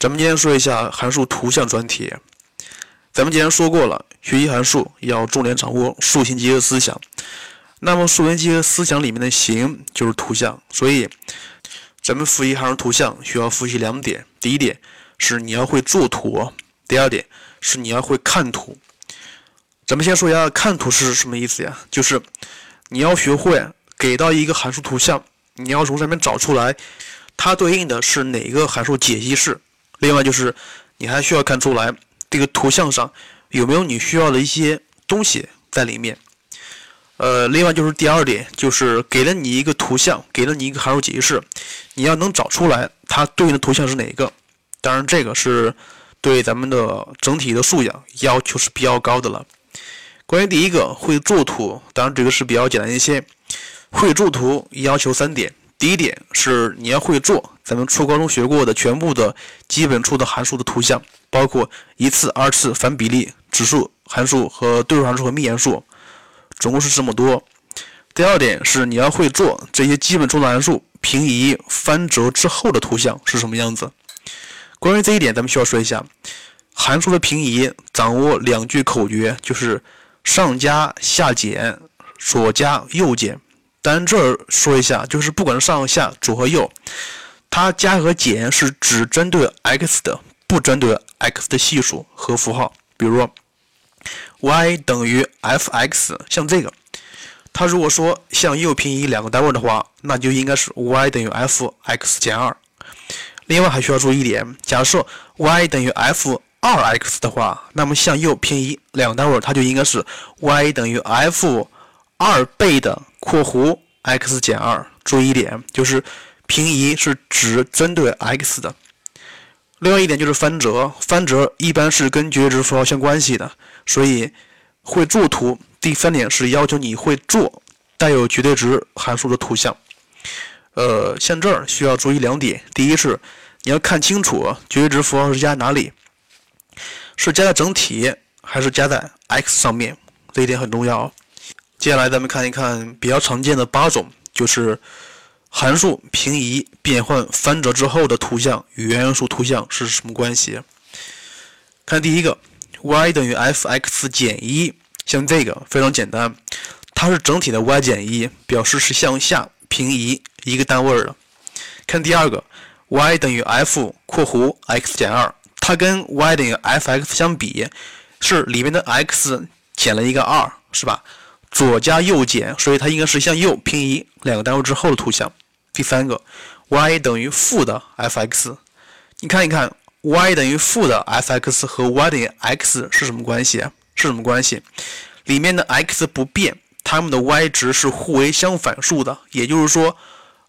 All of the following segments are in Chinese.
咱们今天说一下函数图像专题。咱们今天说过了，学习函数要重点掌握数形结合思想。那么数形结合思想里面的形就是图像，所以咱们复习函数图像需要复习两点：第一点是你要会作图，第二点是你要会看图。咱们先说一下看图是什么意思呀？就是你要学会给到一个函数图像，你要从上面找出来它对应的是哪个函数解析式。另外就是，你还需要看出来这个图像上有没有你需要的一些东西在里面。呃，另外就是第二点，就是给了你一个图像，给了你一个函数解析式，你要能找出来它对应的图像是哪一个。当然，这个是对咱们的整体的素养要求是比较高的了。关于第一个会作图，当然这个是比较简单一些。会作图要求三点。第一点是你要会做咱们初高中学过的全部的基本初的函数的图像，包括一次、二次、反比例、指数函数和对数函数和幂函数，总共是这么多。第二点是你要会做这些基本初的函数平移、翻折之后的图像是什么样子。关于这一点，咱们需要说一下函数的平移，掌握两句口诀，就是上加、下减、左加、右减。咱这儿说一下，就是不管是上下、左和右，它加和减是只针对 x 的，不针对 x 的系数和符号。比如，y 等于 f(x)，像这个，它如果说向右平移两个单位的话，那就应该是 y 等于 f(x 减二).另外还需要注意一点，假设 y 等于 f(2x) 的话，那么向右平移两个单位，它就应该是 y 等于 f 二倍的。括弧 x 减二，注意一点，就是平移是只针对 x 的。另外一点就是翻折，翻折一般是跟绝对值符号相关系的，所以会作图。第三点是要求你会做带有绝对值函数的图像。呃，像这儿需要注意两点，第一是你要看清楚绝对值符号是加哪里，是加在整体还是加在 x 上面，这一点很重要。接下来咱们看一看比较常见的八种，就是函数平移、变换、翻折之后的图像与原函数图像是什么关系？看第一个，y 等于 f(x) 减一，像这个非常简单，它是整体的 y 减一，表示是向下平移一个单位的。看第二个，y 等于 f（ 括弧 x 减二），它跟 y 等于 f(x) 相比，是里面的 x 减了一个二，是吧？左加右减，所以它应该是向右平移两个单位之后的图像。第三个，y 等于负的 f(x)，你看一看，y 等于负的 f(x) 和 y 等于 x 是什么关系？是什么关系？里面的 x 不变，它们的 y 值是互为相反数的。也就是说，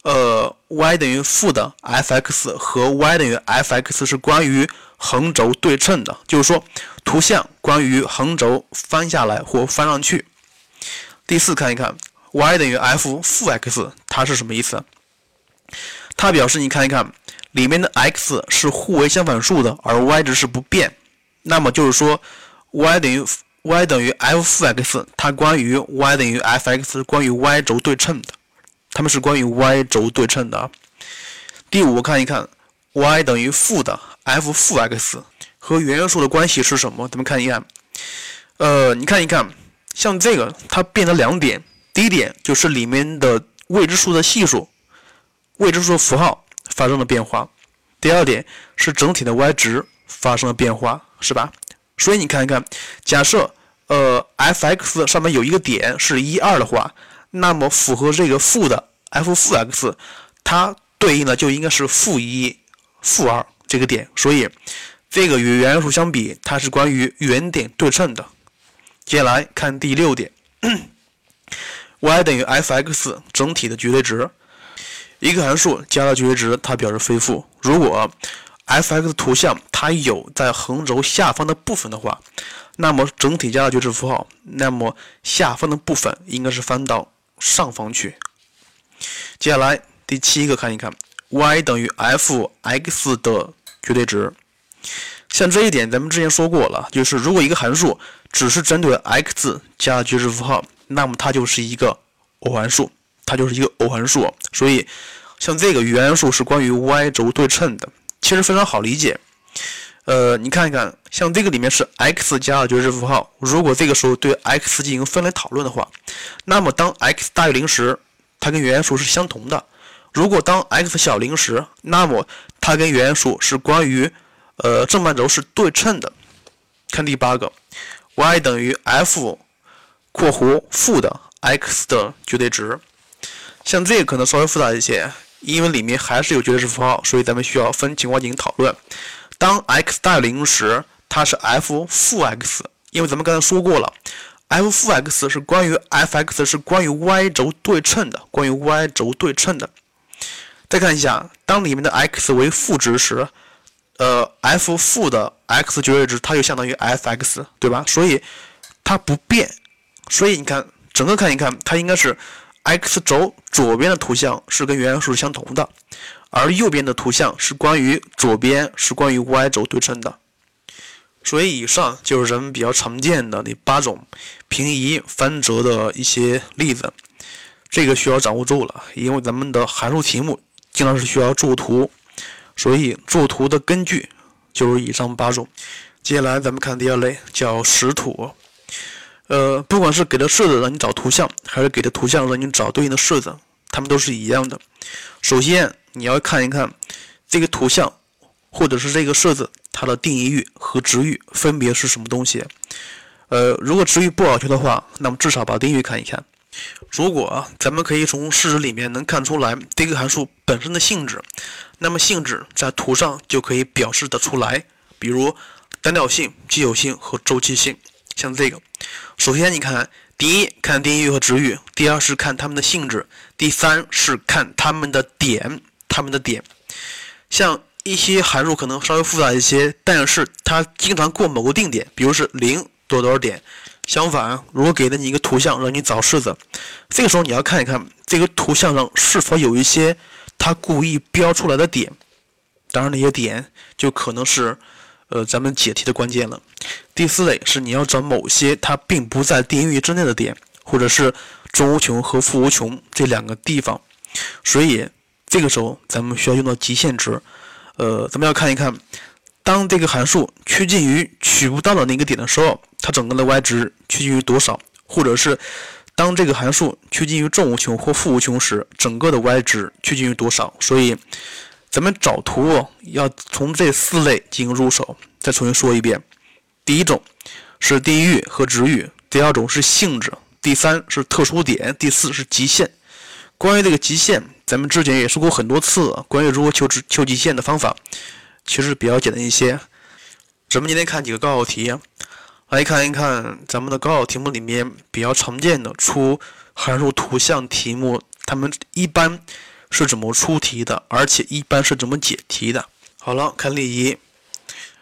呃，y 等于负的 f(x) 和 y 等于 f(x) 是关于横轴对称的。就是说，图像关于横轴翻下来或翻上去。第四，看一看 y 等于 f 负 x，它是什么意思？它表示你看一看里面的 x 是互为相反数的，而 y 值是不变。那么就是说 y 等于 y 等于 f 负 x，它关于 y 等于 f(x) 关于 y 轴对称的，它们是关于 y 轴对称的。第五，看一看 y 等于负的 f 负 x 和原函数的关系是什么？咱们看一看，呃，你看一看。像这个，它变了两点。第一点就是里面的未知数的系数、未知数符号发生了变化。第二点是整体的 y 值发生了变化，是吧？所以你看一看，假设呃 f(x) 上面有一个点是一二的话，那么符合这个负的 f 负 x，它对应的就应该是负一、负二这个点。所以这个与原函数相比，它是关于原点对称的。接下来看第六点，y 等于 f(x) 整体的绝对值。一个函数加了绝对值，它表示非负。如果 f(x) 图像它有在横轴下方的部分的话，那么整体加了绝对值符号，那么下方的部分应该是翻到上方去。接下来第七个看一看，y 等于 f(x) 的绝对值。像这一点，咱们之前说过了，就是如果一个函数只是针对 x 加绝对值符号，那么它就是一个偶函数，它就是一个偶函数。所以，像这个原函数是关于 y 轴对称的，其实非常好理解。呃，你看一看，像这个里面是 x 加绝对值符号，如果这个时候对 x 进行分类讨论的话，那么当 x 大于零时，它跟原元数是相同的；如果当 x 小零时，那么它跟原元数是关于呃正半轴是对称的。看第八个，y 等于 f（ 括弧负的 x 的绝对值）。像这个可能稍微复杂一些，因为里面还是有绝对值符号，所以咱们需要分情况进行讨论。当 x 大于零时，它是 f 负 x，因为咱们刚才说过了，f 负 x 是关于 f(x) 是关于 y 轴对称的，关于 y 轴对称的。再看一下，当里面的 x 为负值时，呃，f 负的 x 绝对值它就相当于 f(x), 对吧？所以它不变。所以你看，整个看一看，它应该是 x 轴左边的图像是跟原函数相同的。而右边的图像是关于左边是关于 y 轴对称的，所以以上就是人们比较常见的那八种平移翻折的一些例子，这个需要掌握住了，因为咱们的函数题目经常是需要作图，所以作图的根据就是以上八种。接下来咱们看第二类，叫识图。呃，不管是给的式子让你找图像，还是给的图像让你找对应的式子，它们都是一样的。首先。你要看一看这个图像，或者是这个式子，它的定义域和值域分别是什么东西？呃，如果值域不好求的话，那么至少把定义域看一看。如果啊，咱们可以从式子里面能看出来这个函数本身的性质，那么性质在图上就可以表示得出来。比如单调性、奇偶性和周期性，像这个。首先你看。第一，看定义域和值域；第二是看它们的性质；第三是看它们的点，它们的点。像一些函数可能稍微复杂一些，但是它经常过某个定点，比如是零多多少点。相反，如果给了你一个图像让你找式子，这个时候你要看一看这个图像上是否有一些它故意标出来的点。当然，那些点就可能是。呃，咱们解题的关键了。第四类是你要找某些它并不在定义域之内的点，或者是中无穷和负无穷这两个地方。所以这个时候咱们需要用到极限值。呃，咱们要看一看，当这个函数趋近于取不到的那个点的时候，它整个的 y 值趋近于多少？或者是当这个函数趋近于正无穷或负无穷时，整个的 y 值趋近于多少？所以。咱们找图要从这四类进行入手。再重新说一遍：第一种是定域和值域；第二种是性质；第三是特殊点；第四是极限。关于这个极限，咱们之前也说过很多次。关于如何求值、求极限的方法，其实比较简单一些。咱们今天看几个高考题，来看一看咱们的高考题目里面比较常见的出函数图像题目，他们一般。是怎么出题的，而且一般是怎么解题的？好了，看例一，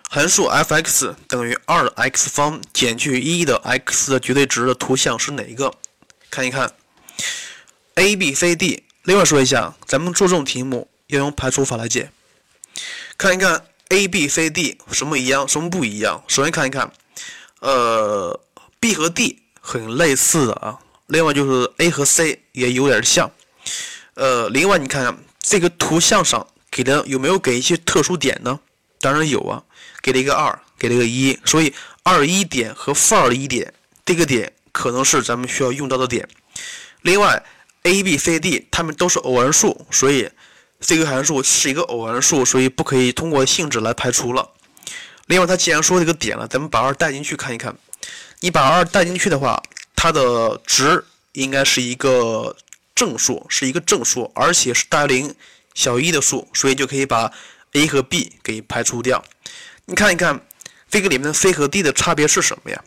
函数 f(x) 等于二的 x 方减去一的 x 的绝对值的图像是哪一个？看一看，a、b、c、d。另外说一下，咱们做这种题目要用排除法来解。看一看 a、b、c、d 什么一样，什么不一样？首先看一看，呃，b 和 d 很类似的啊。另外就是 a 和 c 也有点像。呃，另外你看这个图像上给的有没有给一些特殊点呢？当然有啊，给了一个二，给了一个一，所以二一点和负二一点这个点可能是咱们需要用到的点。另外，a、b、c、d 它们都是偶函数，所以这个函数是一个偶函数，所以不可以通过性质来排除了。另外，它既然说这个点了，咱们把二带进去看一看。你把二带进去的话，它的值应该是一个。正数是一个正数，而且是大于零、小于一的数，所以就可以把 a 和 b 给排除掉。你看一看这个里面的 c 和 d 的差别是什么呀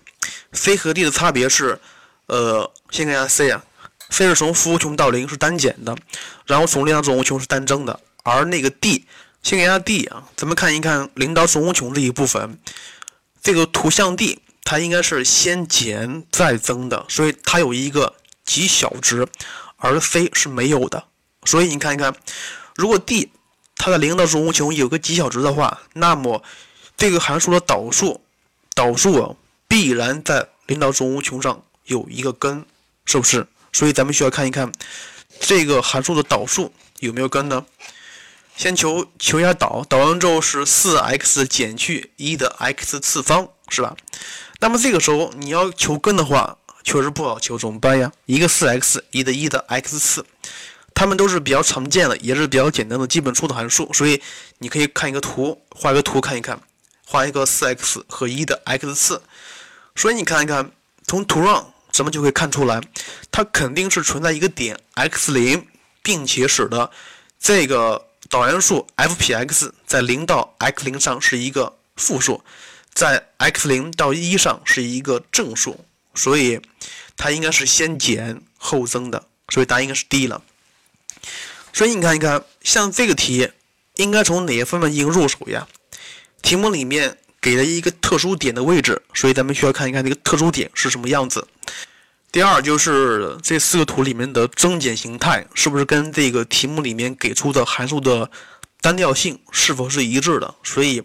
？c 和 d 的差别是，呃，先看一下 c 啊，c 是从负无穷到零是单减的，然后从零到正无穷是单增的，而那个 d，先看一下 d 啊，咱们看一看零到正无穷这一部分，这个图像 d 它应该是先减再增的，所以它有一个极小值。而 c 是没有的，所以你看一看，如果 d 它的零到正无穷有个极小值的话，那么这个函数的导数，导数必然在零到正无穷上有一个根，是不是？所以咱们需要看一看这个函数的导数有没有根呢？先求求一下导，导完之后是四 x 减去一的 x 次方，是吧？那么这个时候你要求根的话，确实不好求，怎么办呀？一个四 x，一的一的 x 次，它们都是比较常见的，也是比较简单的基本数的函数，所以你可以看一个图，画一个图看一看，画一个四 x 和一的 x 次，所以你看一看，从图上咱们就可以看出来，它肯定是存在一个点 x 零，并且使得这个。导函数 f(p(x) 在零到 x 零上是一个负数，在 x 零到一上是一个正数，所以它应该是先减后增的，所以答案应该是 D 了。所以你看一看，像这个题应该从哪些方面进行入手呀？题目里面给了一个特殊点的位置，所以咱们需要看一看这个特殊点是什么样子。第二就是这四个图里面的增减形态是不是跟这个题目里面给出的函数的单调性是否是一致的？所以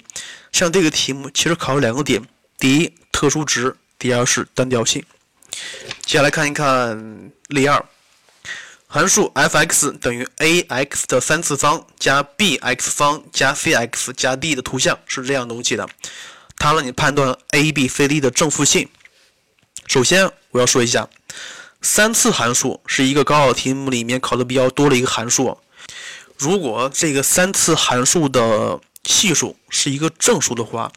像这个题目其实考了两个点：第一，特殊值；第二是单调性。接下来看一看例二，函数 f(x) 等于 ax 的三次方加 bx 方加 cx 加 d 的图像是这样东西的，它让你判断 a b c d 的正负性。首先我要说一下。三次函数是一个高考题目里面考的比较多的一个函数。如果这个三次函数的系数是一个正数的话，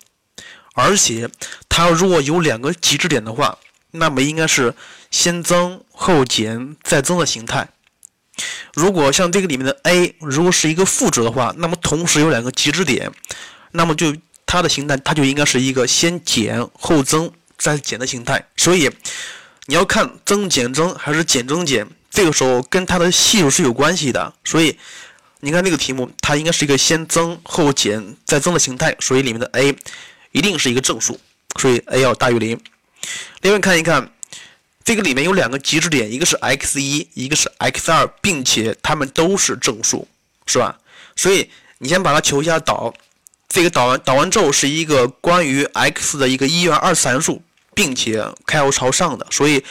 而且它如果有两个极值点的话，那么应该是先增后减再增的形态。如果像这个里面的 a 如果是一个负值的话，那么同时有两个极值点，那么就它的形态它就应该是一个先减后增再减的形态。所以。你要看增减增还是减增减，这个时候跟它的系数是有关系的。所以你看这个题目，它应该是一个先增后减再增的形态，所以里面的 a 一定是一个正数，所以 a 要大于零。另外看一看，这个里面有两个极值点，一个是 x 一，一个是 x 二，并且它们都是正数，是吧？所以你先把它求一下导，这个导完导完之后是一个关于 x 的一个一元二次函数。并且开号朝上的，所以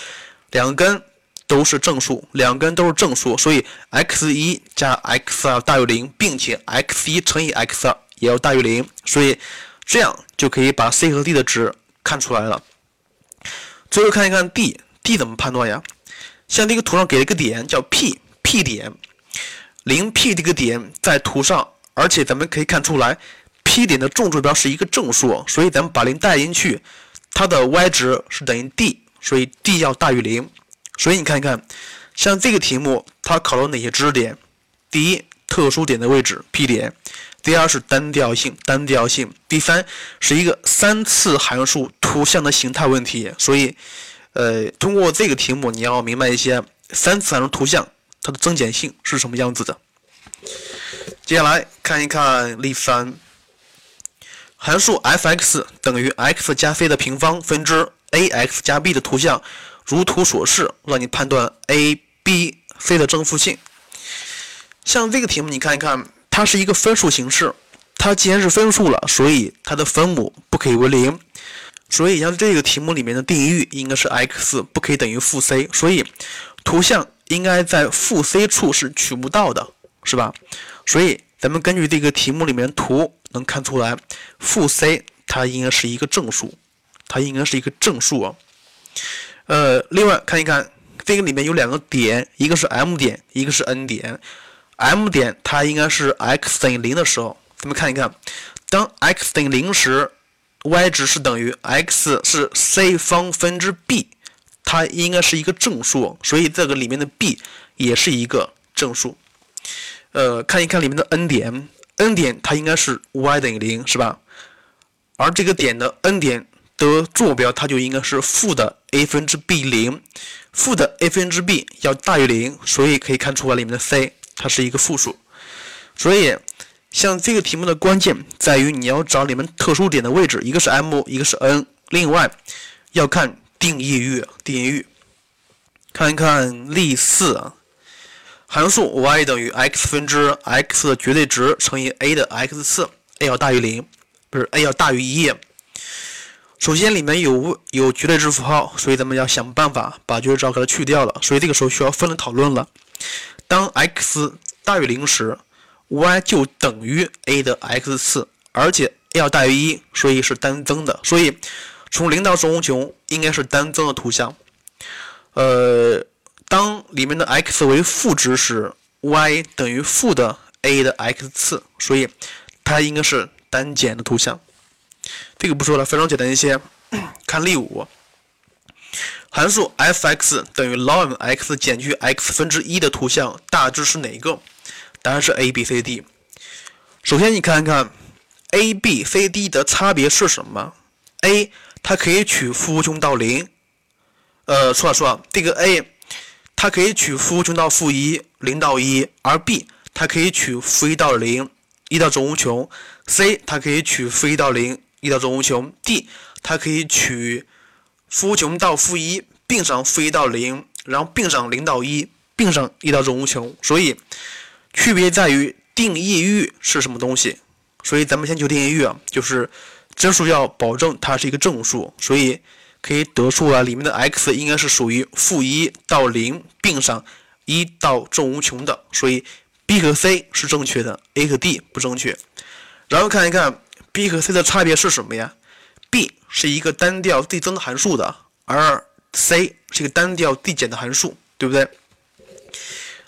两根都是正数，两根都是正数，所以 x 一加 x 二大于零，并且 x 一乘以 x 二也要大于零，所以这样就可以把 c 和 d 的值看出来了。最后看一看 d，d 怎么判断呀？像这个图上给了一个点叫 P，P 点，零 P 这个点在图上，而且咱们可以看出来，P 点的纵坐标是一个正数，所以咱们把零带进去。它的 y 值是等于 d，所以 d 要大于零。所以你看一看，像这个题目，它考了哪些知识点？第一，特殊点的位置 P 点；第二是单调性，单调性；第三是一个三次函数图像的形态问题。所以，呃，通过这个题目，你要明白一些三次函数图像它的增减性是什么样子的。接下来看一看例三。函数 f(x) 等于 x 加 c 的平方分之 ax 加 b 的图像，如图所示，让你判断 a、b、c 的正负性。像这个题目，你看一看，它是一个分数形式，它既然是分数了，所以它的分母不可以为零。所以像这个题目里面的定义域应该是 x 不可以等于负 c，所以图像应该在负 c 处是取不到的，是吧？所以咱们根据这个题目里面图。能看出来，负 c 它应该是一个正数，它应该是一个正数啊。呃，另外看一看这个里面有两个点，一个是 M 点，一个是 N 点。M 点它应该是 x 等于零的时候，咱们看一看，当 x 等于零时，y 值是等于 x 是 c 方分之 b，它应该是一个正数，所以这个里面的 b 也是一个正数。呃，看一看里面的 N 点。n 点它应该是 y 等于零，是吧？而这个点的 n 点的坐标，它就应该是负的 a 分之 b 零，负的 a 分之 b 要大于零，所以可以看出来里面的 c 它是一个负数。所以像这个题目的关键在于你要找里面特殊点的位置，一个是 m，一个是 n。另外要看定义域，定义域。看一看例四啊。函数 y 等于 x 分之 x 的绝对值乘以 a 的 x 次，a 要大于零，不是 a 要大于一。首先里面有有绝对值符号，所以咱们要想办法把绝对值给它去掉了。所以这个时候需要分类讨论了。当 x 大于零时 y 就等于 a 的 x 次，而且 a 要大于一，所以是单增的。所以从零到正无穷应该是单增的图像。呃，当里面的 x 为负值时，y 等于负的 a 的 x 次，所以它应该是单减的图像。这个不说了，非常简单一些。看例五，函数 f(x) 等于 ln(x) 减去 x 分之一的图像大致是哪个？答案是 a、b、c、d。首先你看看 a、b、c、d 的差别是什么？a 它可以取负无穷到零。呃，错了错了，这个 a 它可以取负无穷到负一，零到一，而 b 它可以取负一到零，一到正无穷；c 它可以取负一到零，一到正无穷；d 它可以取负无穷到负一，并上负一到零，然后并上零到一，并上一到正无穷。所以区别在于定义域是什么东西。所以咱们先求定义域啊，就是真数要保证它是一个正数，所以。可以得出啊，里面的 x 应该是属于负一到零并上一到正无穷的，所以 b 和 c 是正确的，a 和 d 不正确。然后看一看 b 和 c 的差别是什么呀？b 是一个单调递增函数的，而 c 是一个单调递减的函数，对不对？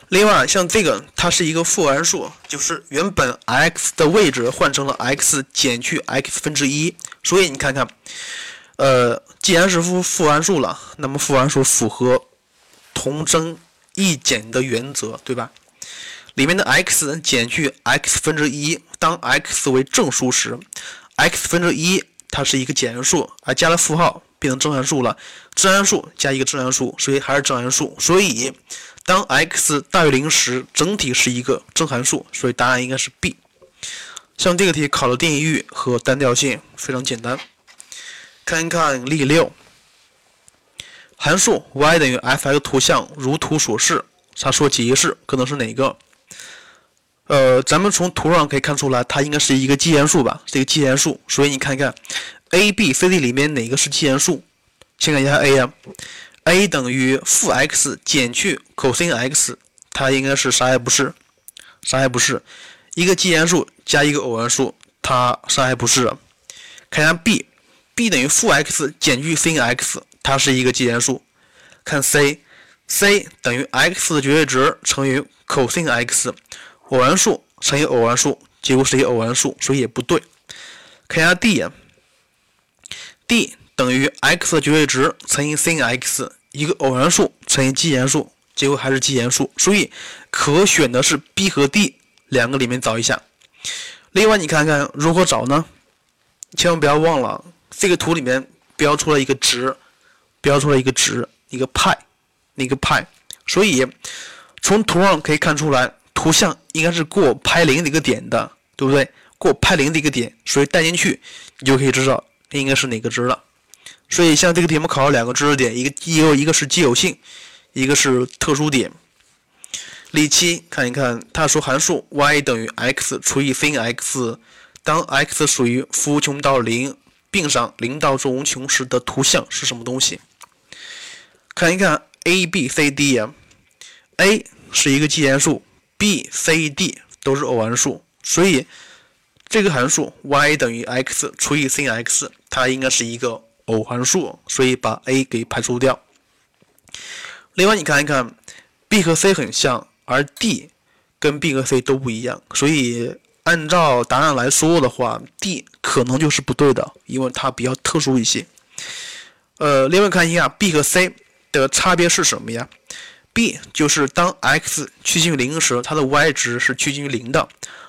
另外，像这个它是一个复函数，就是原本 x 的位置换成了 x 减去 x 分之一，所以你看看。呃，既然是复复函数了，那么复函数符合同增异减的原则，对吧？里面的 x 减去 x 分之一，当 x 为正数时，x 分之一它是一个减函数，而加了负号变成正函数了。正函数加一个正函数，所以还是正函数。所以当 x 大于零时，整体是一个正函数，所以答案应该是 B。像这个题考的定义域和单调性非常简单。看看例六，函数 y 等于 f(x) 图像如图所示，他说解析式可能是哪个？呃，咱们从图上可以看出来，它应该是一个奇函数吧？是一个奇函数，所以你看看 a、b、c、d 里面哪个是奇函数？先看一下 a 呀，a 等于负 x 减去 cos x，它应该是啥也不是，啥也不是，一个奇函数加一个偶函数，它啥也不是。看一下 b。B 等于负 x 减去 sin x，它是一个奇函数。看 c，c 等于 x 的绝对值乘以 cos x，偶函数乘以偶函数，结果是一偶函数，所以也不对。看一下 d，d 等于 x 的绝对值乘以 sin x，一个偶函数乘以奇函数，结果还是奇函数，所以可选的是 b 和 d 两个里面找一下。另外，你看看如何找呢？千万不要忘了。这个图里面标出了一个值，标出了一个值，一个派，一个派。所以从图上可以看出来，图像应该是过派零的一个点的，对不对？过派零的一个点，所以带进去，你就可以知道应该是哪个值了。所以像这个题目考了两个知识点，一个一个一个是奇偶性，一个是特殊点。例七，看一看，它说函数 y 等于 x 除以 sin x，当 x 属于负无穷到零。并上零到正无穷时的图像是什么东西？看一看 a、b、c、d 呀，a 是一个奇函数，b、c、d 都是偶函数，所以这个函数 y 等于 x 除以 sin x，它应该是一个偶函数，所以把 a 给排除掉。另外，你看一看 b 和 c 很像，而 d 跟 b 和 c 都不一样，所以。按照答案来说的话，D 可能就是不对的，因为它比较特殊一些。呃，另外看一下 B 和 C 的差别是什么呀？B 就是当 x 趋近于零时，它的 y 值是趋近于零的，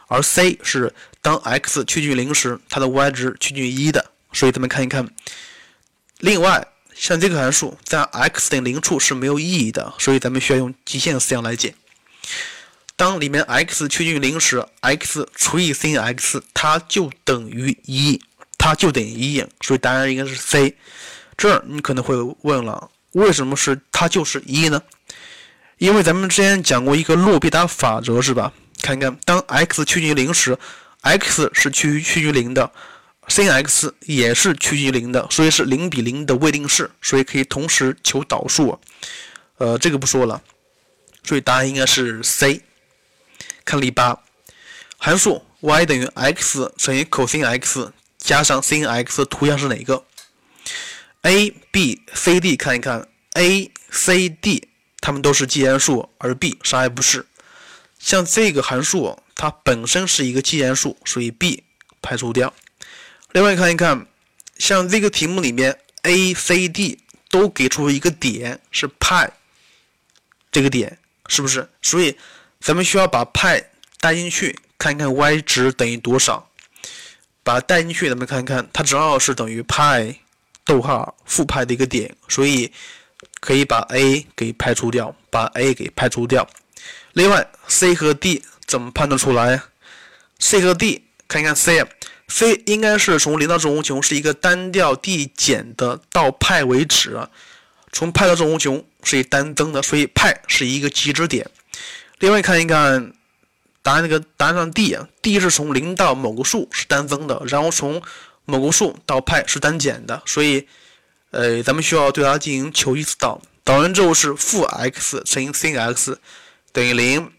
而 C 是当 x 趋近于零时，它的 y 值趋近于一的。所以咱们看一看。另外，像这个函数在 x 等于零处是没有意义的，所以咱们需要用极限思想来解。当里面 x 趋近于零时，x 除以 sin x，它就等于一，它就等于一，所以答案应该是 C。这儿你可能会问了，为什么是它就是一呢？因为咱们之前讲过一个洛必达法则，是吧？看看，当 x 趋近于零时，x 是趋于趋于零的，sin x 也是趋近于零的，所以是零比零的未定式，所以可以同时求导数。呃，这个不说了，所以答案应该是 C。看例八，函数 y 等于 x 乘以 cos x 加上 sin x 图像是哪个？a、b、c、d 看一看，a、c、d 它们都是既然数，而 b 啥也不是。像这个函数，它本身是一个既然数，所以 b 排除掉。另外看一看，像这个题目里面 a、c、d 都给出一个点是派，这个点是不是？所以咱们需要把派带进去。看一看 y 值等于多少，把它带进去，咱们看看，它正好是等于派逗号负派的一个点，所以可以把 a 给排除掉，把 a 给排除掉。另外，c 和 d 怎么判断出来？c 和 d 看一看 c，c 应该是从零到正无穷是一个单调递减的，到派为止，从派到正无穷是以单增的，所以派是一个极值点。另外看一看。答案那个答案上 d，d 是从零到某个数是单增的，然后从某个数到派是单减的，所以，呃，咱们需要对它进行求一次导，导完之后是负 x 乘以 sin x 等于零，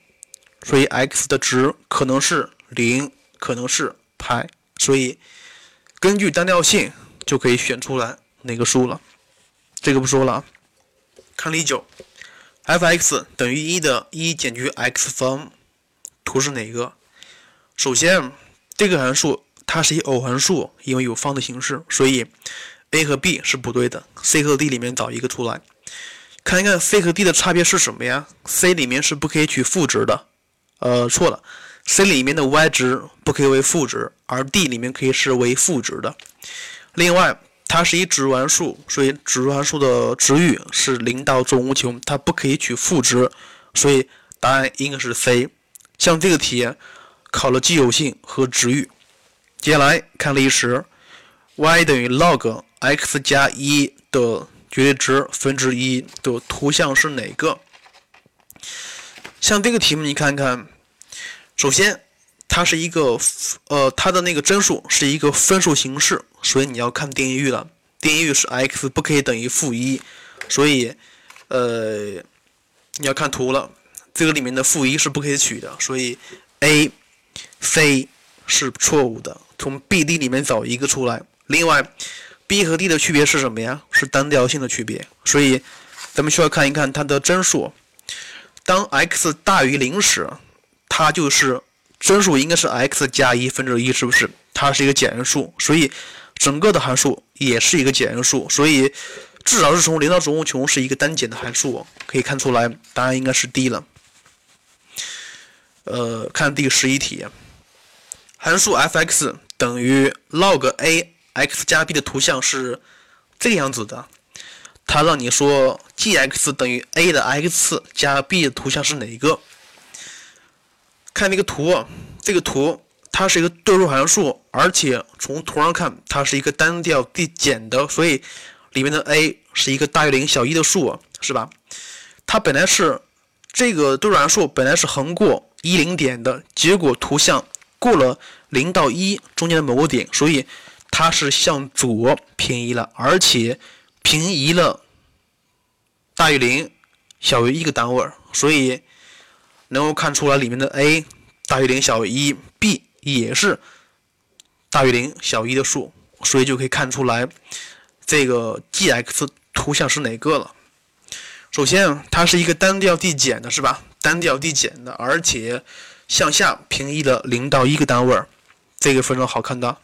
所以 x 的值可能是零，可能是派，所以根据单调性就可以选出来哪个数了。这个不说了，看例九，f(x) 等于一的一减去 x 方。图是哪个？首先，这个函数它是一偶函数，因为有方的形式，所以 a 和 b 是不对的。c 和 d 里面找一个出来，看一看 c 和 d 的差别是什么呀？c 里面是不可以取负值的，呃，错了，c 里面的 y 值不可以为负值，而 d 里面可以是为负值的。另外，它是一指数函数，所以指数函数的值域是零到正无穷，它不可以取负值，所以答案应该是 C。像这个题考了奇偶性和值域，接下来看例十，y 等于 log x 加一的绝对值分之一的图像是哪个？像这个题目你看看，首先它是一个呃它的那个真数是一个分数形式，所以你要看定义域了，定义域是 x 不可以等于负一，所以呃你要看图了。这个里面的负一是不可以取的，所以 A、C 是错误的。从 B、D 里面找一个出来。另外，B 和 D 的区别是什么呀？是单调性的区别。所以咱们需要看一看它的真数。当 x 大于零时，它就是真数应该是 x 加一分之一，是不是？它是一个简数，所以整个的函数也是一个简数。所以至少是从零到正无穷是一个单减的函数，可以看出来，答案应该是 D 了。呃，看第十一题，函数 f(x) 等于 log a x 加 b 的图像是这个样子的。它让你说 g(x) 等于 a 的 x 加 b 的图像是哪一个？看那个图，这个图它是一个对数函数，而且从图上看它是一个单调递减的，所以里面的 a 是一个大于零小于一的数，是吧？它本来是这个对数函数本来是横过。一零点的结果图像过了零到一中间的某个点，所以它是向左平移了，而且平移了大于零小于一个单位，所以能够看出来里面的 a 大于零小于一，b 也是大于零小于一的数，所以就可以看出来这个 g(x) 图像是哪个了。首先，它是一个单调递减的，是吧？单调递减的，而且向下平移了零到一个单位，这个非常好看的。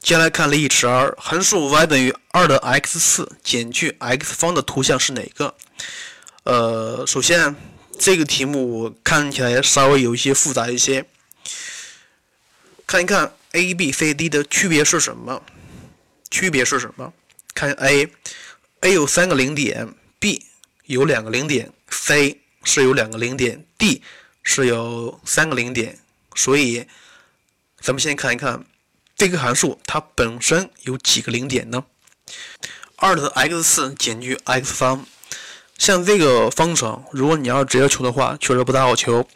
接下来看例十二，函数 y 等于二的 x 四减去 x 方的图像是哪个？呃，首先这个题目看起来稍微有一些复杂一些，看一看 a、b、c、d 的区别是什么？区别是什么？看 a，a 有三个零点，b 有两个零点。C 是有两个零点，D 是有三个零点，所以咱们先看一看这个函数它本身有几个零点呢？二的 x 次减去 x 方，像这个方程，如果你要是直接求的话，确实不大好求。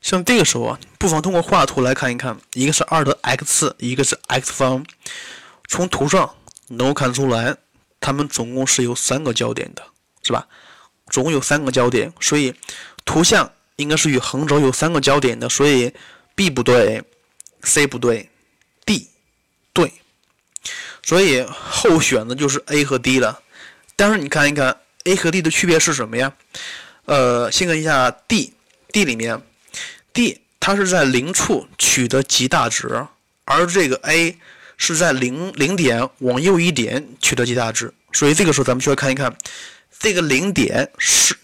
像这个时候啊，不妨通过画图来看一看，一个是二的 x，一个是 x 方，从图上能够看出来，它们总共是有三个焦点的，是吧？总共有三个焦点，所以图像应该是与横轴有三个交点的，所以 B 不对，C 不对，D 对，所以候选的就是 A 和 D 了。但是你看一看 A 和 D 的区别是什么呀？呃，先看一下 D，D 里面 D 它是在零处取得极大值，而这个 A 是在零零点往右一点取得极大值，所以这个时候咱们需要看一看这个零点是。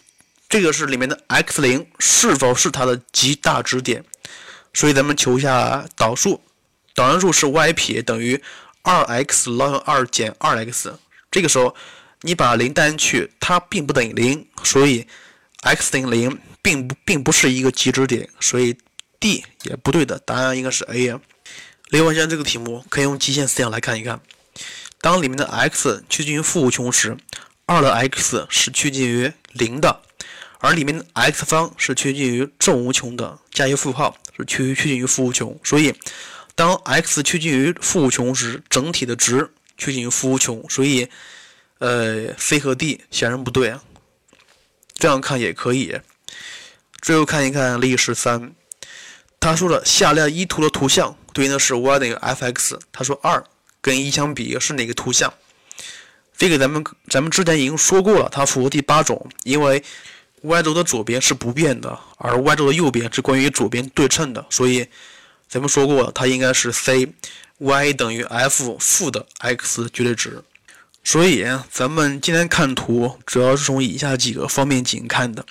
这个是里面的 x 零是否是它的极大值点？所以咱们求一下导数，导函数是 y 撇等于二 x ln 二减二 x。这个时候你把零带进去，它并不等于零，所以 x 等于零并不并不是一个极值点，所以 D 也不对的，答案应该是 A。另外，像这个题目可以用极限思想来看一看，当里面的 x 趋近于负无穷时，二的 x 是趋近于零的。而里面的 x 方是趋近于正无穷的，加一个负号是趋趋近于负无穷，所以当 x 趋近于负无穷时，整体的值趋近于负无穷，所以呃 C 和 D 显然不对啊。这样看也可以。最后看一看例十三，他说了下列一图的图像对应的是 y 等于 f(x)，他说二跟一相比是哪个图像？这个咱们咱们之前已经说过了，它符合第八种，因为。y 轴的左边是不变的，而 y 轴的右边是关于左边对称的，所以咱们说过它应该是 c，y 等于 f 负的 x 绝对值。所以咱们今天看图主要是从以下几个方面进行看的：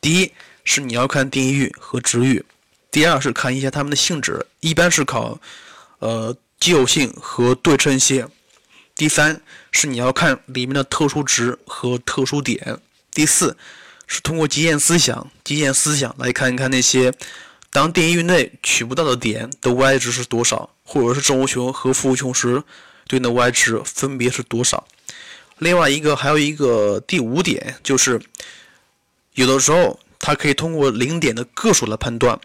第一是你要看定义域和值域；第二是看一下它们的性质，一般是考呃奇偶性和对称性；第三是你要看里面的特殊值和特殊点；第四。是通过极限思想、极限思想来看一看那些当定义域内取不到的点的 y 值是多少，或者是正无穷和负无穷时对应的 y 值分别是多少。另外一个还有一个第五点，就是有的时候它可以通过零点的个数来判断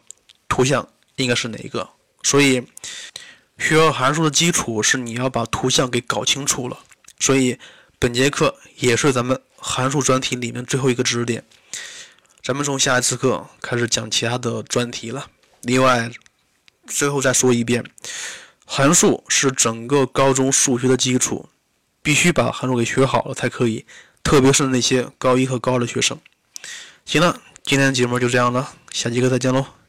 图像应该是哪一个。所以学而函数的基础是你要把图像给搞清楚了。所以本节课也是咱们。函数专题里面最后一个知识点，咱们从下一次课开始讲其他的专题了。另外，最后再说一遍，函数是整个高中数学的基础，必须把函数给学好了才可以。特别是那些高一和高二的学生。行了，今天的节目就这样了，下节课再见喽。